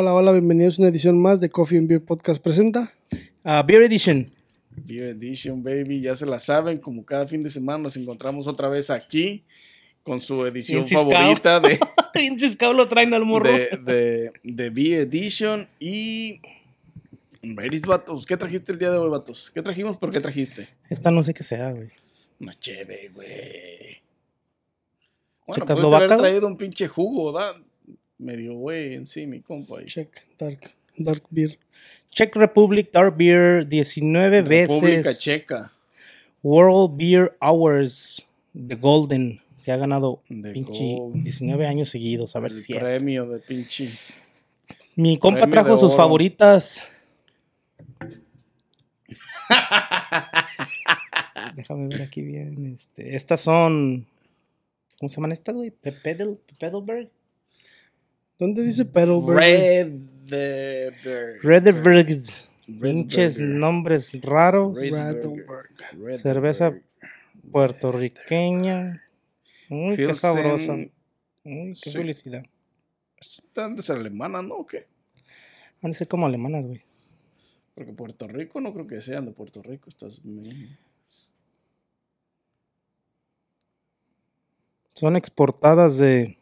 Hola, hola, bienvenidos a una edición más de Coffee and Beer Podcast presenta. Uh, Beer Edition. Beer Edition, baby, ya se la saben, como cada fin de semana nos encontramos otra vez aquí con su edición favorita de, Bien ciscado lo traen al morro. de, de, de Beer Edition y... Veris, vatos, ¿qué trajiste el día de hoy, vatos? ¿Qué trajimos? ¿Por qué trajiste? Esta no sé qué sea, güey. Una cheve, güey. Bueno, ¿Checas puedes haber traído un pinche jugo, ¿da? Medio güey en sí, mi compa. ahí. Check, Dark, Dark Beer. Czech Republic Dark Beer 19 República veces. Checa. World Beer Hours The Golden. Que ha ganado pinche Gold. 19 años seguidos. A ver el si. premio de pinche... Mi compa premio trajo sus oro. favoritas. Déjame ver aquí bien. Este, estas son. ¿Cómo se llaman estas, güey? Pe- Pedal, Pedalberg. ¿Dónde dice? Red de Redberg. Red Pinches nombres raros. Red Cerveza. Puertorriqueña. Uy, qué Pilsen. sabrosa. Uy, qué Sí. felicidad. Están de ser alemana, ¿no? ¿O qué? Han de ser como alemanas, güey. Porque Puerto Rico no creo que sean de Puerto Rico. Estas. Son exportadas de.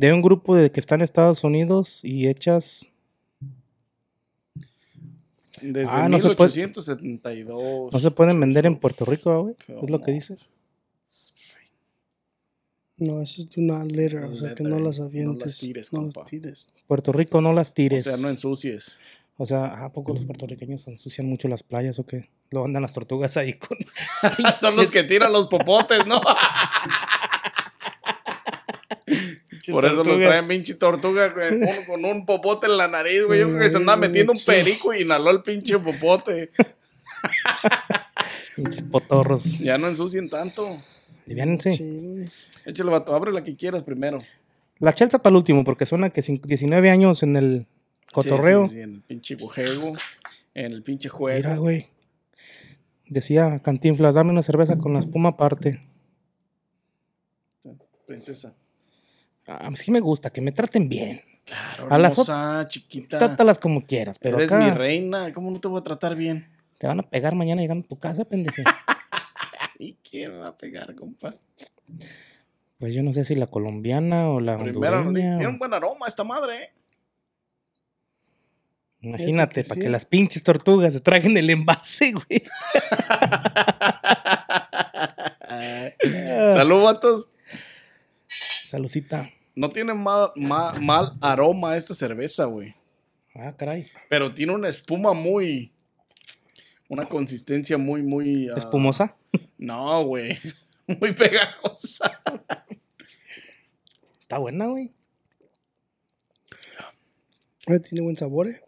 De un grupo de que está en Estados Unidos y hechas. Desde Ah, no se puede- 1872. No se pueden vender en Puerto Rico, güey. Es lo que dice. No, eso es de una letter, o sea que no las no avientes. las tires, no las tires. Puerto Rico no las O tires. sea, no ensucies. O sea, ¿a poco los puertorriqueños ensucian mucho las playas o qué? Lo andan las tortugas ahí con. Son los que tiran los popotes, ¿no? Por eso los traen pinche tortuga con un, con un popote en la nariz, güey. Yo creo que se andaba metiendo un perico y inhaló el pinche popote. Pinches potorros. Ya no ensucien tanto. Aliviánense. Sí. Échale, vato, abre la que quieras primero. La chelsa para el último, porque suena que cin- 19 años en el cotorreo. Sí, sí, sí, en el pinche juego. En el pinche juego. Mira, güey. Decía Cantinflas, dame una cerveza con la espuma aparte. Princesa. Sí me gusta, que me traten bien. Claro, A las hermosa, chiquita. Trátalas como quieras, pero Eres acá mi reina. ¿Cómo no te voy a tratar bien? te van a pegar mañana llegando a tu casa, pendejo. ¿Y quién va a pegar, compa? Pues yo no sé si la colombiana o la Primero, hondureña. tiene o- un buen aroma esta madre, ¿eh? Imagínate, para sí. que las pinches tortugas se traguen el envase, güey. Salud, vatos. Salucita. No tiene mal, mal, mal aroma esta cerveza, güey. Ah, caray. Pero tiene una espuma muy. Una consistencia muy, muy. ah, ¿Espumosa? No, güey. Muy pegajosa. Está buena, güey. Eh, Tiene buen sabor, eh.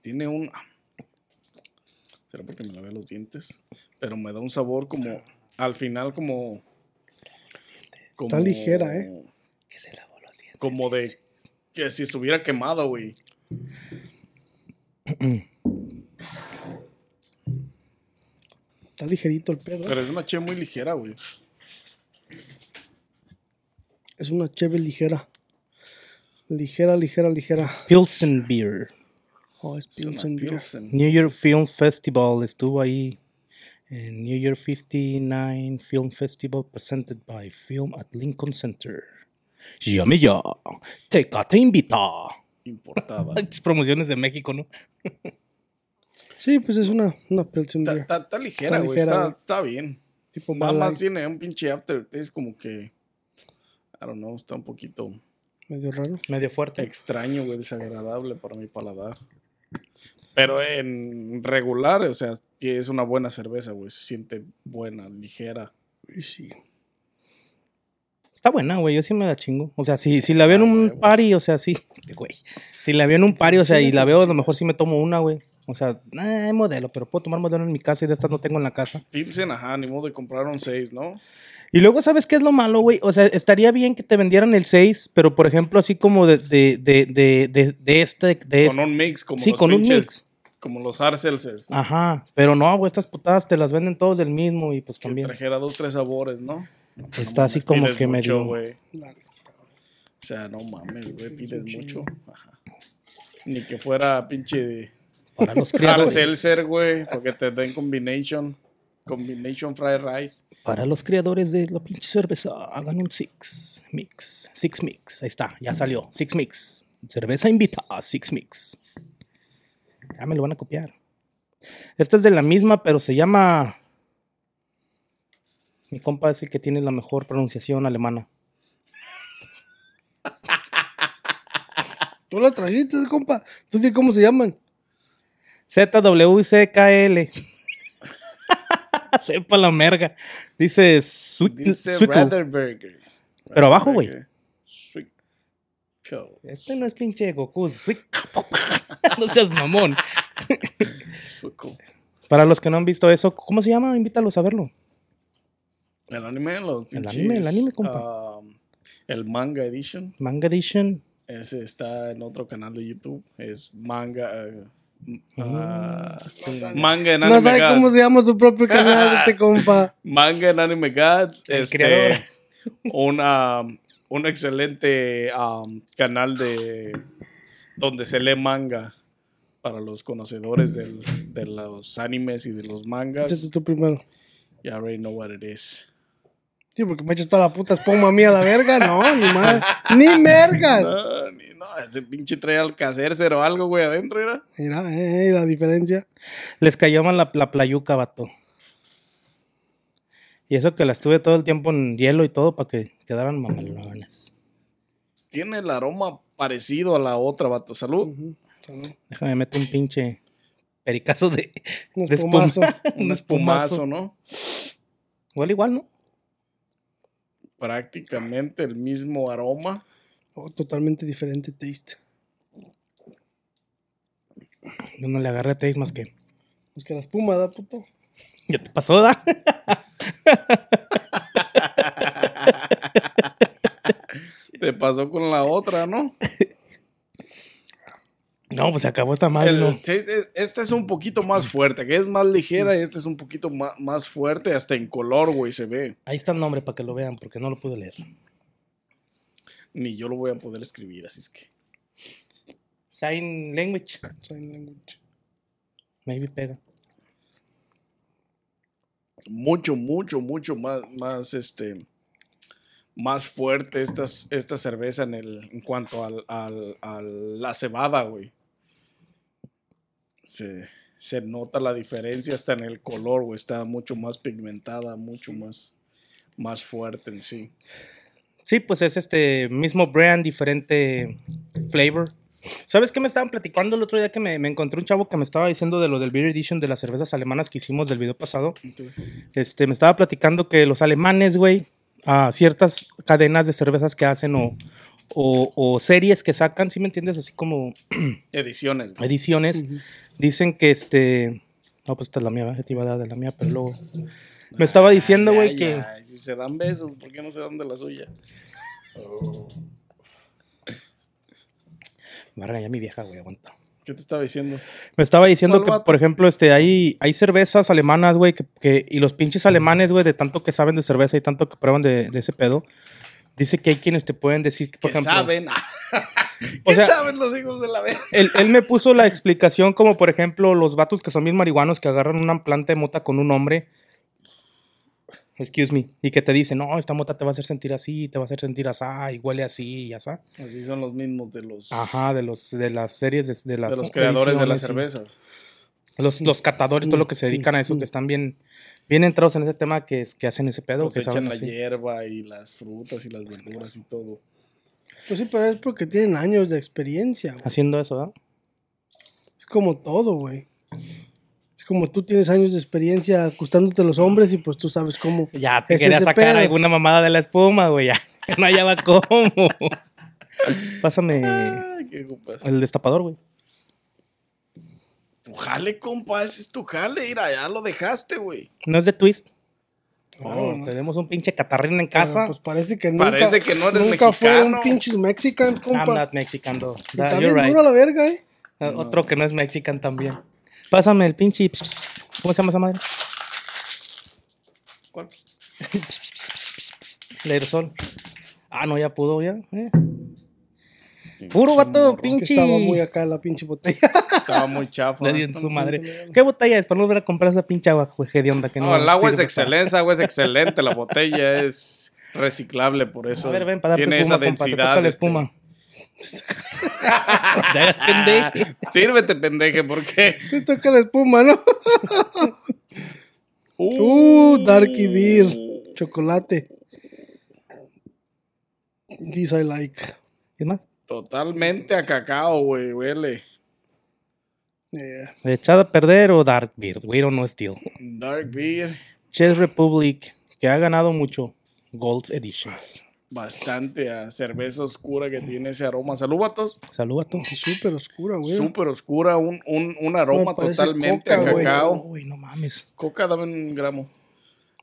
Tiene un. ¿Será porque me lavé los dientes? Pero me da un sabor como. Al final, como. Como Está ligera, ¿eh? Que se lavó los dientes. Como de. Que si estuviera quemada, güey. Está ligerito el pedo. eh. Pero es una che muy ligera, güey. Es una cheve ligera. Ligera, ligera, ligera. Pilsen Beer. Oh, es Pilsen Beer. Pilsen. New York Film Festival estuvo ahí. En New York 59 Film Festival presented by Film at Lincoln Center. Llame ya. Teca te invita. Importada. Promociones de México, ¿no? Sí, pues es una, una Pilsen Está, Beer. está- está ligera, Está güey. Está, bien. Tipo Nada más tiene un pinche aftertaste como que. I don't know, está un poquito medio raro. Medio fuerte. extraño, güey, desagradable para mi paladar. Pero en regular, o sea, que es una buena cerveza, güey. Se siente buena, ligera. Y sí. Está buena, güey. Yo sí me la chingo. O sea, si, si la veo en Ah, un party, o sea, sí. Güey. Si la veo en un party, o sea, y la veo, a lo mejor sí me tomo una, güey. O sea, eh, hay modelo, pero puedo tomar modelo en mi casa y de estas no tengo en la casa. Pilsen, ajá, ni modo de comprar un 6, ¿no? Y luego, ¿sabes qué es lo malo, güey? O sea, estaría bien que te vendieran el 6, pero por ejemplo, así como de, de, de, de, de, de este, de Con este. un mix, como Sí, los con un mix. Como los hard seltzers. Ajá, pero no, güey, estas putadas te las venden todos del mismo y pues Que también. trajera dos, tres sabores, ¿no? Está así como que medio. O sea, no mames, güey, pides mucho. Ajá. Ni que fuera pinche de Para los Hard criadores. seltzer, güey, porque te den combination. Combination fried rice. Para los creadores de la pinche cerveza, hagan un Six Mix. Six Mix. Ahí está, ya salió. Six Mix. Cerveza invita a Six Mix. Ya me lo van a copiar. Esta es de la misma, pero se llama. Mi compa es el que tiene la mejor pronunciación alemana. Tú la trajiste, compa. ¿Tú sabes cómo se llaman? ZWCKL. Sepa la merga. Dice Sweet. Dice. Pero abajo, güey. Este no es pinche Goku. no seas mamón. Para los que no han visto eso, ¿cómo se llama? Invítalos a verlo. El anime, los El anime, el anime, compa. um, el manga edition. Manga Edition. Ese está en otro canal de YouTube. Es manga. eh, Ah, ah, manga en anime. No sabe cómo se llama su propio canal este compa. Manga en Anime Gods. El este, creador. Una, un excelente um, canal de donde se lee manga para los conocedores del- de los animes y de los Este mangas. es tú primero. You already know what it is. Sí, porque me echas toda la puta espuma a mí a la verga. No, ni madre. Ni mergas. No, ni- no, ese pinche trae al cacercer o algo, güey, adentro, era. Mira, eh, la diferencia. Les cayó mal la, la playuca, vato. Y eso que las tuve todo el tiempo en hielo y todo para que quedaran mamalonas. Tiene el aroma parecido a la otra, vato. Salud. Déjame meter un pinche pericazo de, Un de espuma. espumazo. Un espumazo, ¿no? Igual, igual, ¿no? Prácticamente el mismo aroma. Oh, totalmente diferente taste. Yo no le agarré taste más que. Es que la espuma da puto. Ya te pasó, ¿da? Te pasó con la otra, ¿no? No, pues se acabó esta madre, El- ¿no? Esta es un poquito más fuerte, que es más ligera y esta es un poquito más, fuerte, hasta en color, güey, se ve. Ahí está el nombre para que lo vean, porque no lo pude leer. Ni yo lo voy a poder escribir, así es que. Sign language. Sign language. Maybe pega. Mucho, mucho, mucho más, más, este, más fuerte esta, esta cerveza en, el, en cuanto al, al- a la cebada, güey. Se, se nota la diferencia hasta en el color, güey. Está mucho más pigmentada, mucho más, más fuerte en sí. Sí, pues es este mismo brand, diferente flavor. ¿Sabes qué me estaban platicando el otro día que me, me encontré un chavo que me estaba diciendo de lo del Beer Edition de las cervezas alemanas que hicimos del video pasado? Entonces, Este, me estaba platicando que los alemanes, güey, a ciertas cadenas de cervezas que hacen o, o, o series que sacan, ¿sí me entiendes? Así como ediciones, güey. ediciones, dicen que este... No, pues esta es la mía, te iba a dar de la mía, pero luego... Me estaba diciendo, güey, que... ay, Si se dan besos, ¿por qué no se dan de la suya? Me va a regañar mi vieja, güey, aguanta. ¿Qué te estaba diciendo? Me estaba diciendo ¿Cuál que, vato? por ejemplo, este, hay, hay cervezas alemanas, güey, que, que- y los pinches alemanes, güey, de tanto que saben de cerveza y tanto que prueban de, de ese pedo, dice que hay quienes te pueden decir, que, por ¿Qué ejemplo, saben? O ¿Qué sea- saben los hijos de la verga? él, él me puso la explicación como, por ejemplo, los vatos que son bien marihuanos que agarran una planta de mota con un hombre, excuse me, y que te dicen, no, esta mota te va a hacer sentir así, te va a hacer sentir así, y huele así, y así. Así son los mismos de los, Ajá, de los de las series de, de las de los creadores de las cervezas. Los, los catadores, todo lo que se dedican a eso, que están bien, bien entrados en ese tema, que, es, que hacen ese pedo. que Cosechan saben la así. hierba y las frutas y las verduras y todo. Pues sí, pero es porque tienen años de experiencia, güey. Haciendo eso, ¿verdad? Es como todo, güey. Como tú tienes años de experiencia acostándote a los hombres y pues tú sabes cómo. Ya te Es quería sacar pedo. alguna mamada de la espuma, güey. Ya no hallaba cómo. Pásame el destapador, güey. Tu jale, compa, ese es tu jale. Mira, ya lo dejaste, güey. No es de twist. Claro, No, ¿no? tenemos un pinche catarrín en Pero, casa. Pues parece que nunca. Parece que no eres Nunca fueron mexicano. pinches mexicans, I'm compa. not Mexican, though. Y That- Está bien right. duro la verga, eh. Uh, Otro que no es Mexican también. Pásame el pinche. ¿Cómo se llama esa madre? ¿Cuál? Aerosol. Ah, no, ya pudo, ya. eh. Puro vato, pinche. estaba muy acá la pinche botella. Estaba muy chafa. Le dio en su madre. ¿Qué botella es? Para no volver a comprar esa pinche agua, güey, de onda que no. No, el agua es excelente, el agua es excelente. La botella es reciclable, por eso. A ver, ven, para darte tiene espuma, esa compa. Te densidad. toca la este. Te hagas pendejo. Sírvete, pendeje, ¿por qué? Te toca la espuma, ¿no? Uh, Darky Beer. Chocolate. This I like. ¿Es más? Totalmente a cacao, güey, huele. Yeah. ¿Echado a perder o Dark Beer? We don't know still. Dark Beer, Chess Republic, que ha ganado mucho Gold Editions. Bastante a cerveza oscura que tiene ese aroma. Salud, vatos. Salud a tú. Súper oscura, güey. Súper oscura, un, un, un aroma totalmente coca, a cacao. Uy, no mames. Coca, dame un gramo.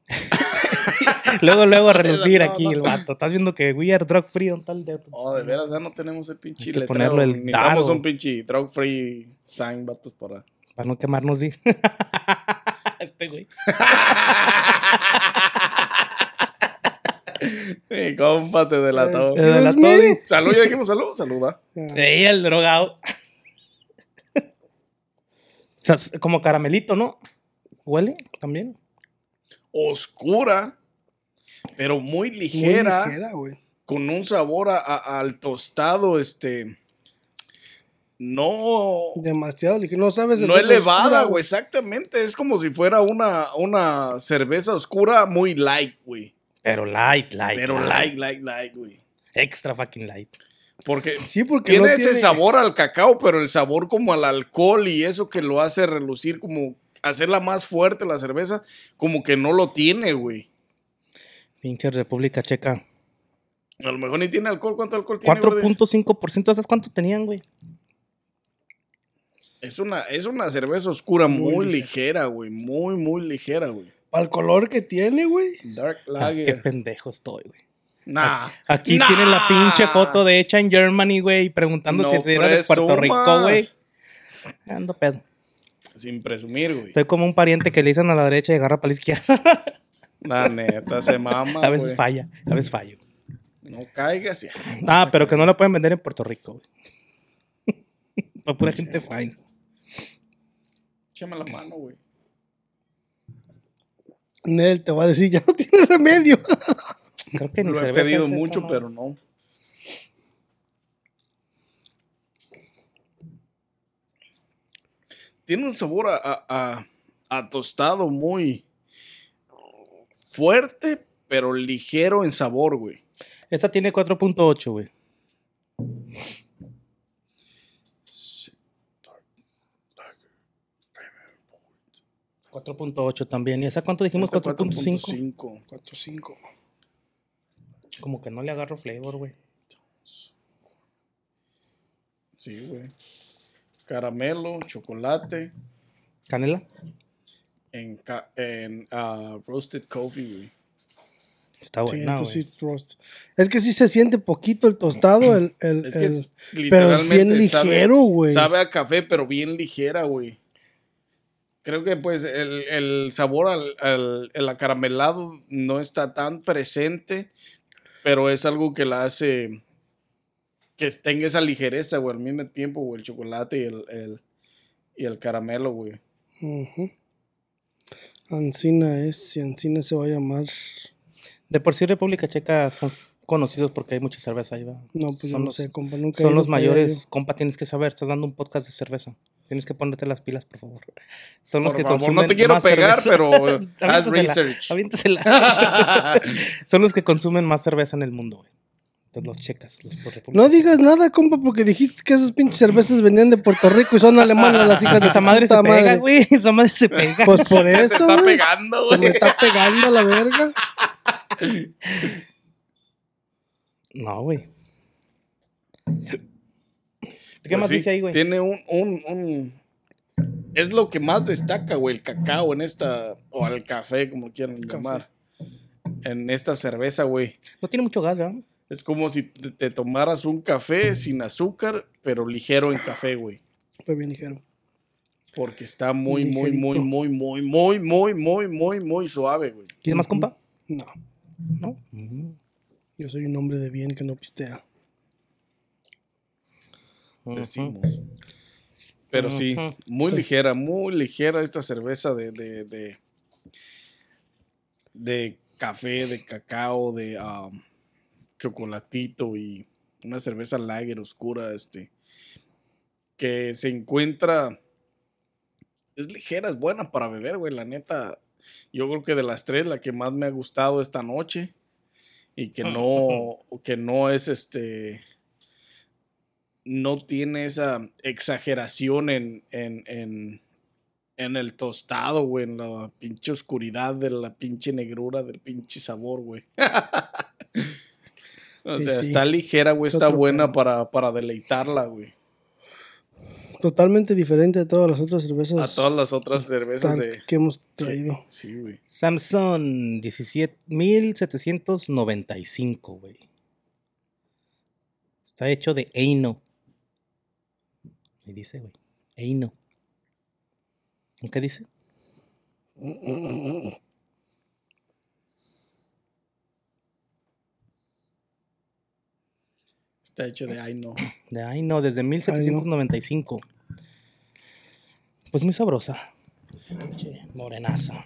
Luego, luego a relucir No, aquí no. el vato. Estás viendo que we are drug free on tal de. Oh, de veras, ya no tenemos el pinche Hay que letrero. ponerlo el Necesitamos un pinche drug free sign, vatos, para... Para no quemarnos, sí. este güey. Sí, compa, te delató. De la Excuse me. Toddy. Salud, ya dijimos salud, saluda. Ey, el drogado. o sea, es como caramelito, ¿no? ¿Huele también? Oscura, pero muy Muy ligera, ligera, güey. con un sabor a- a- al tostado, este... No... Demasiado ligera. No sabes No elevada, güey, exactamente. Es como si fuera una, una cerveza oscura muy light, güey. Pero light, light. Pero light, light, light, güey. Extra fucking light. Porque Sí, porque tiene no ese tiene- sabor al cacao, pero el sabor como al alcohol y eso que lo hace relucir, como hacerla más fuerte la cerveza, como que no lo tiene, güey. Pinche República Checa. A lo mejor ni tiene alcohol. ¿Cuánto alcohol tiene? brother? 4.5%. ¿Sabes cuánto tenían, güey? Es una, es una cerveza oscura muy, Muy ligera, güey. Muy, muy ligera, güey. Para el color que tiene, güey. Dark Ah, qué Lager. pendejo estoy, güey. nah. Aquí Nah. tienen la pinche foto de hecha en Germany, güey, preguntando No si era de Puerto Rico, güey. Ando pedo. Sin presumir, güey. Estoy como un pariente que le dicen a la derecha y agarra para la izquierda. La neta, se mama. a veces falla, a veces fallo. No caigas ya. Ah, pero que no la pueden vender en Puerto Rico, güey. Para pura gente fine. Échame la mano, güey. Nel te va a decir, ya no tiene remedio. Creo que ni Lo he pedido es esta mucho, pero no. Tiene un sabor a, a- a- a tostado muy fuerte, pero ligero en sabor, güey. Esta tiene 4.8, güey. 4.8 también. ¿Y esa cuánto dijimos? Esta 4.5. 4.5. 4-5. Como que no le agarro flavor, güey. Sí, güey. Caramelo, chocolate, ¿Canela? en, ca- en ah, roasted coffee, güey. Está güey. sí. Es que sí se siente poquito el tostado, el, el, Es que el- es pero es bien ligero, güey. Sabe a café, pero bien ligera, güey. Creo que pues el, el sabor al, al- el acaramelado no está tan presente, pero es algo que la hace que tenga esa ligereza, güey, al mismo tiempo, güey, el chocolate y el, el- y el caramelo, güey. Ujú. Ancina es, si Ancina se va a llamar. De por sí República Checa son conocidos porque hay mucha cerveza ahí, ¿va? No, pues yo no los- sé, compa, nunca Son los allá mayores, yo. compa, tienes que saber, estás dando un podcast de cerveza. Tienes que ponerte las pilas, por favor. Son los que favor, consumen no te quiero más pegar, cerveza. pero eh, haz research. aviéntasela. Son los que consumen más cerveza en el mundo, güey. Entonces los checas, los por República. No digas nada, compa, porque dijiste que esas pinches cervezas venían de Puerto Rico y son alemanas las hijas de Esa madre se puta pega, madre. güey. Esa madre se pega. Pues por Se te eso, está güey. pegando, Se me güey. está pegando la verga. No, güey. ¿Qué Pues más sí, dice ahí, güey? Tiene un, un, un- Es lo que más destaca, güey, el cacao en esta... O el café, como quieran Café. llamar. En esta cerveza, güey. No tiene mucho gas, ¿verdad? Es como si te, te tomaras un café sin azúcar, pero ligero en café, güey. Fue bien ligero. Porque está muy, muy, muy, muy, muy, muy, muy, muy, muy, muy suave, güey. ¿Quieres más, compa? No. No. Yo soy un hombre de bien que no pistea. Decimos. Pero sí, muy ligera, muy ligera esta cerveza de, de, de, de café, de cacao, de um, chocolatito y una cerveza lager oscura, este, que se encuentra, es ligera, es buena para beber, güey, la neta, yo creo que de las tres, la que más me ha gustado esta noche y que no, que no es este, no tiene esa exageración en, en, en, en el tostado, güey, en la pinche oscuridad de la pinche negrura del pinche sabor, güey. o sea, sí. está ligera, güey, Es está buena para, para deleitarla, güey. Totalmente diferente a todas las otras cervezas A todas las otras cervezas de... que hemos traído. Sí, güey. Samsung 17.795, güey. Está hecho de Eino. Y dice, güey. Eino. ¿Qué dice? Está hecho de ay no. De Eino, desde 1795. Pues muy sabrosa. Pinche Morenaza.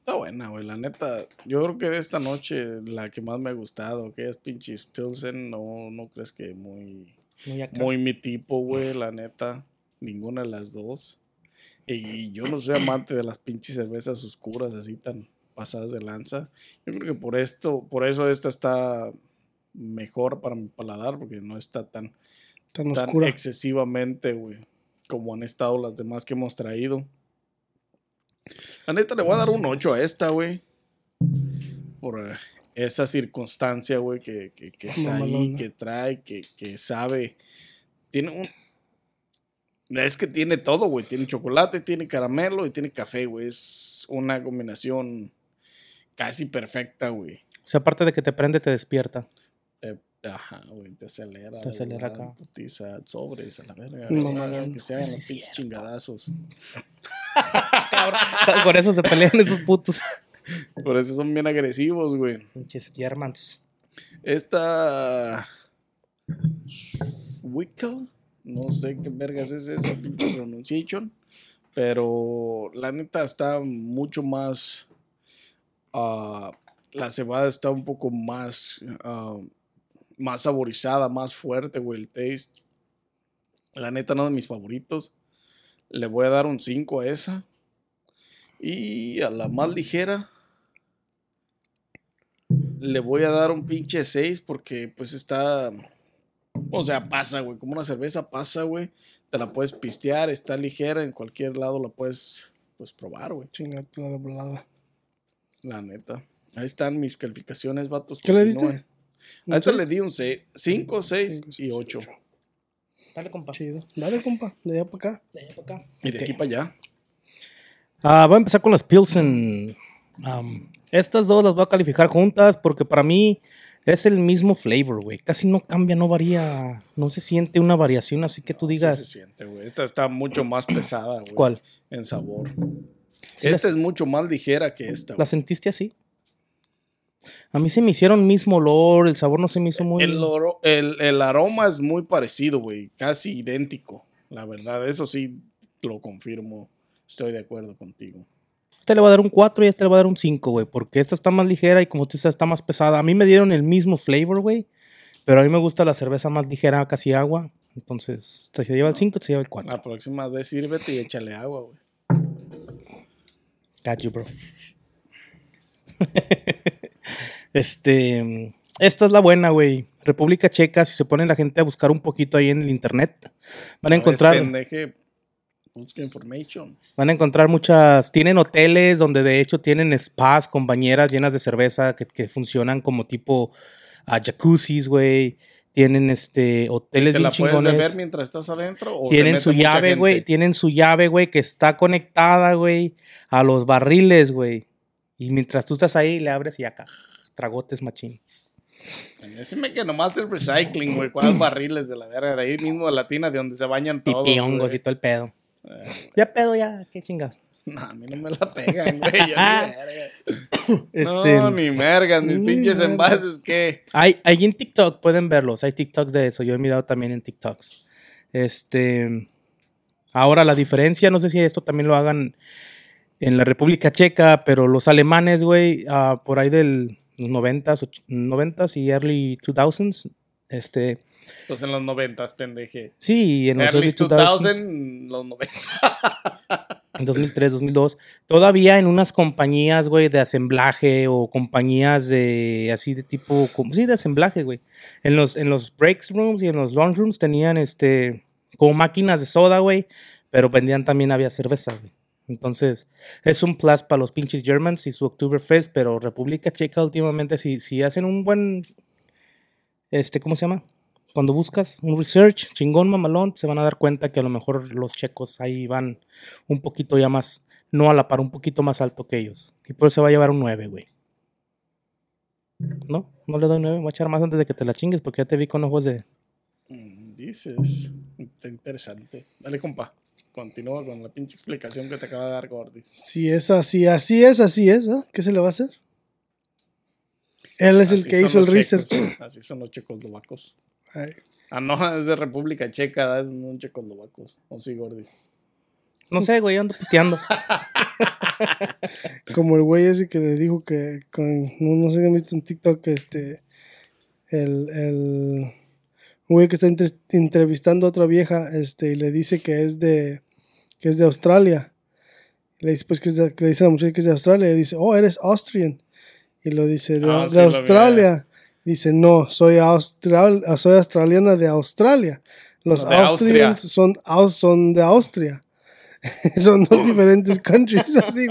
Está buena, güey. La neta, yo creo que de esta noche la que más me ha gustado, que es pinches Pilsen, no, no crees que muy... Muy acá. Muy mi tipo, güey, la neta. Ninguna de las dos. Y yo no soy amante de las pinches cervezas oscuras así tan pasadas de lanza. Yo creo que por esto, por eso esta está mejor para mi paladar, porque no está tan, Tan tan oscura. excesivamente, güey, como han estado las demás que hemos traído. La neta le voy a dar un 8 a esta, güey. Por esa circunstancia, güey, que, que, que está ahí, que trae, que, que sabe. Tiene un. Es que tiene todo, güey. Tiene chocolate, tiene caramelo y tiene café, güey. Es una combinación casi perfecta, güey. O sea, aparte de que te prende, te despierta. Te- Ajá, güey, te acelera. Te acelera acá. Putiza, sobres, a la verga. Que se hagan Sí, los es pinches cierto. chingadazos. Por eso se pelean esos putos. Por eso son bien agresivos, güey. Pinches Germans. Esta. Wickel. No sé qué vergas es esa pinche pronunciation. Pero la neta está mucho más. ah, la cebada está un poco más. ah, más saborizada, más fuerte, güey. El taste. La neta, no de mis favoritos. Le voy a dar un 5 a esa. Y a la más ligera. Le voy a dar un pinche 6 porque pues está... O sea, pasa, güey. Como una cerveza pasa, güey. Te la puedes pistear, está ligera. En cualquier lado la puedes pues probar, güey. Chingate la de volada. La neta. Ahí están mis calificaciones, vatos. ¿Qué le diste? A ¿Un esta seis? le di un 5, 6 Cinco, y seis, 8. ocho. Dale, compa. Chido. Dale, compa. De allá para acá. De allá para acá. Y de aquí para allá. Ah, voy a empezar con las Pilsen. Am, estas dos las voy a calificar juntas porque para mí es el mismo flavor, güey. Casi no cambia, no varía. No se siente una variación así que tú Sí digas. se siente, güey. Esta está mucho más pesada, güey. ¿Cuál? En sabor. Sí, esta es mucho más ligera que esta, ¿La güey. sentiste así? A mí se me hicieron mismo olor, el sabor no se me hizo muy... El, oro- el, el aroma es muy parecido, güey. Casi idéntico. La verdad, eso sí lo confirmo. Estoy de acuerdo contigo. Este le va a dar un 4 y este le va a dar un 5, güey. Porque esta está más ligera y como tú dices, está más pesada. A mí me dieron el mismo flavor, güey. Pero a mí me gusta la cerveza más ligera, casi agua. Entonces, se lleva el 5, se lleva el 4. La próxima vez sírvete y échale agua, güey. Got you, bro. este. Esta es la buena, güey. República Checa, si se pone la gente a buscar un poquito ahí en el internet, van a encontrar, pendeje, busca information. van a encontrar muchas. Tienen hoteles donde de hecho tienen spas con bañeras llenas de cerveza que, que funcionan como tipo a jacuzzis, güey. Tienen este hoteles ¿Te bien la puedes chingones. beber mientras estás adentro? o Tienen su llave, güey. Tienen su llave, güey, que está conectada, güey, a los barriles, güey. Y mientras tú estás ahí, le abres y acá, tragotes machín. Decime que nomás el recycling, güey. ¿Cuáles barriles de la verga? De ahí mismo de la tina de donde se bañan todos. Pipiongos güey. y todo el pedo. Eh, Ya pedo, ya, qué chingas. No, a mí no me la pegan, güey. Yo ni verga. Este, No, ni mergas, mis Ni pinches mergas. envases que. Hay, hay en TikTok, pueden verlos. Hay TikToks de eso. Yo he mirado también en TikToks. Este. Ahora, la diferencia, no sé si esto también lo hagan en la República Checa, pero los alemanes, güey, ah, por ahí del 90s, och- 90s y early 2000s, este. Pues en los noventas, pendeje. Sí, en los Early early 2000s, 2000, los 90. en 2003, 2002, todavía en unas compañías, güey, de asemblaje o compañías de así de tipo, como- sí, de asemblaje, güey. En los, en los breaks rooms y en los lunch rooms tenían este, como máquinas de soda, güey, pero vendían también, había cerveza, güey. Entonces, es un plus para los pinches Germans y su Oktoberfest, pero República Checa últimamente, si, si hacen un buen, este, ¿cómo se llama? Cuando buscas un research chingón, mamalón, se van a dar cuenta que a lo mejor los checos ahí van un poquito ya más, no a la par, un poquito más alto que ellos. Y por eso se va a llevar un 9, güey. No, no le doy 9, voy a echar más antes de que te la chingues porque ya te vi con ojos de... Mm, Dices. Está interesante. Dale, compa. Continúa con la pinche explicación que te acaba de dar Gordis. Si es así, así es, así es, ¿ah? ¿Qué se le va a hacer? Él es el que hizo el research. Así son los checoslovacos. Ay, Ah, no, es de República Checa, es un checoslovacos. O sí, Gordis. No sé, güey, ando pisteando. Como el güey ese que le dijo que, con, no, no sé si han visto en TikTok, que este, el, el un güey que está entre- entrevistando a otra vieja, este, y le dice que es de, que es de Australia. Y le dice, pues, que, es de- que le dice a la muchacha que es de Australia, y dice, oh, eres Austrian. Y lo dice, de, Ah, de sí, lo vi, Australia. Dice, no, soy, austral, soy australiana de Australia. Los de Austria. Austrians son, aus- son de Austria. son dos diferentes countries. Así.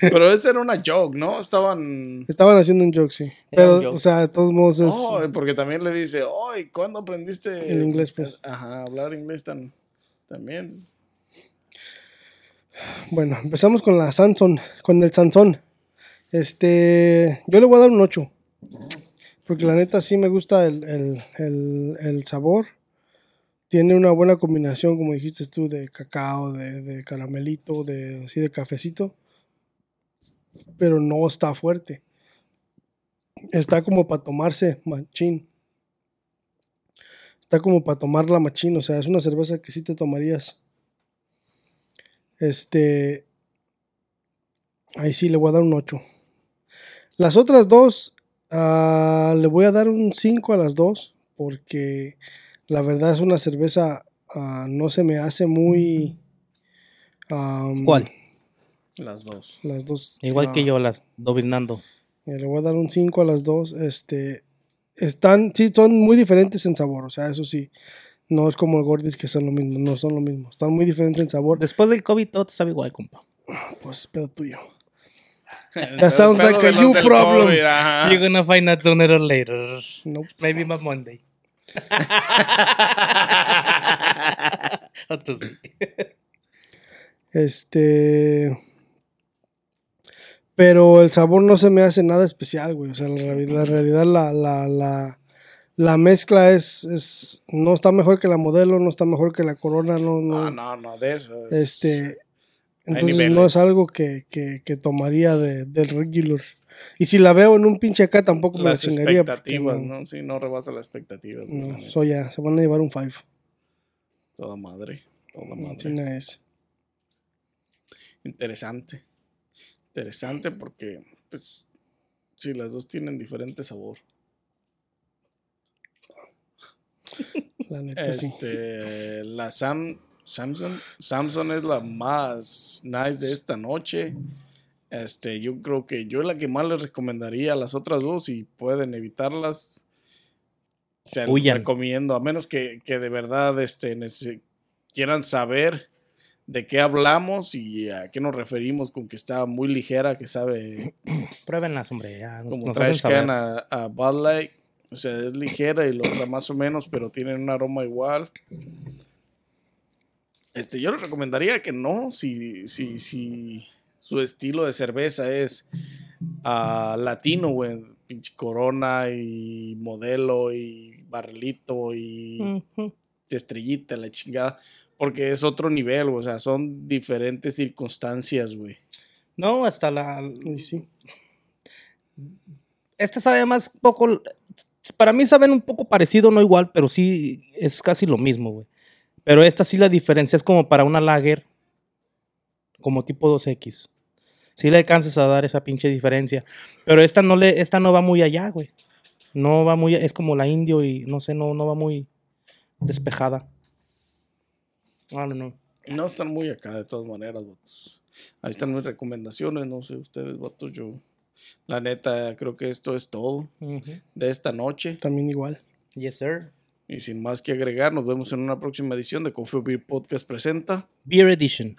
Pero ese era una joke, ¿no? Estaban. Estaban haciendo un joke, sí. Pero, joke. o sea, de todos modos es... Oh, porque también le dice, ay, ¿cuándo aprendiste El inglés, pues? Ajá, hablar inglés tan, también. es- Bueno, empezamos con la Samsung, con el Sansón. Este, yo le voy a dar un 8. Porque la neta sí me gusta el, el- el- sabor. Tiene una buena combinación, como dijiste tú, de cacao, de, de caramelito, de así de cafecito. Pero no está fuerte. Está como para tomarse machín. Está como para tomarla machín. O sea, es una cerveza que sí te tomarías. Este. Ahí sí le voy a dar un 8. Las otras dos, ah, le voy a dar un 5 a las dos. Porque la verdad es una cerveza, ah, no se me hace muy. ¿Cuál? Las dos. Las dos. Igual que ah, yo, las dominando. Le voy a dar un 5 a las dos. Este. Están, sí, son muy diferentes en sabor. O sea, eso sí. No es como el Gordis que son lo mismo. No son lo mismo. Están muy diferentes en sabor. Después del COVID todo te sabe igual, compa. Pues pedo tuyo. That sounds like a you problem. You're gonna find out sooner or later. Nope. Maybe my Monday. Este. Pero el sabor no se me hace nada especial, güey. O sea, la realidad, la, realidad, la, la, la, la mezcla es, es. No está mejor que la modelo, no está mejor que la corona, no. no, No, no, no, de esas. Este. Entonces no es algo que, que, que tomaría de, del regular. Y si la veo en un pinche acá, tampoco me la Las chingaría. porque expectativas, no, ¿no? Sí, no rebasa las expectativas. la no, neta. so ya, se van a llevar un 5. Toda madre. Toda madre. Es. Interesante. Interesante porque, pues, sí, las dos tienen diferente sabor. La neta, sí. Este, la Sam, Samsung, Samsung es la más nice de esta noche. Este, yo creo que yo la que más les recomendaría a las otras dos, si pueden evitarlas, se Huyan. recomiendo, a menos que, que de verdad este, quieran saber de qué hablamos y a qué nos referimos con que está muy ligera, que sabe Pruébenlas, hombre. Ya nos, como nos trash can a, a Bud Light. O sea, es ligera y la otra más o menos, pero tienen un aroma igual. Este, yo les recomendaría que no, si, si, si su estilo de cerveza es ah, latino, güey. Pinche corona y modelo y barrilito y estrellita, la chingada. Porque es otro nivel, o sea, son diferentes circunstancias, güey. No, hasta la. Sí. Esta sabe más poco. Para mí saben un poco parecido, no igual, pero sí es casi lo mismo, güey. Pero esta sí la diferencia es como para una lager, como tipo 2X. Sí le alcanzas a dar esa pinche diferencia. Pero esta no le, esta no va muy allá, güey. No va muy, es como la indio y no sé, no, no va muy despejada. Don't know. No están muy acá de todas maneras, vatos. Ahí están mis recomendaciones, no sé ustedes, vatos, yo. La neta, creo que esto es todo de esta noche. También igual. Yes, sir. Y sin más que agregar, nos vemos en una próxima edición de Coffee Beer Podcast presenta. Beer Edition.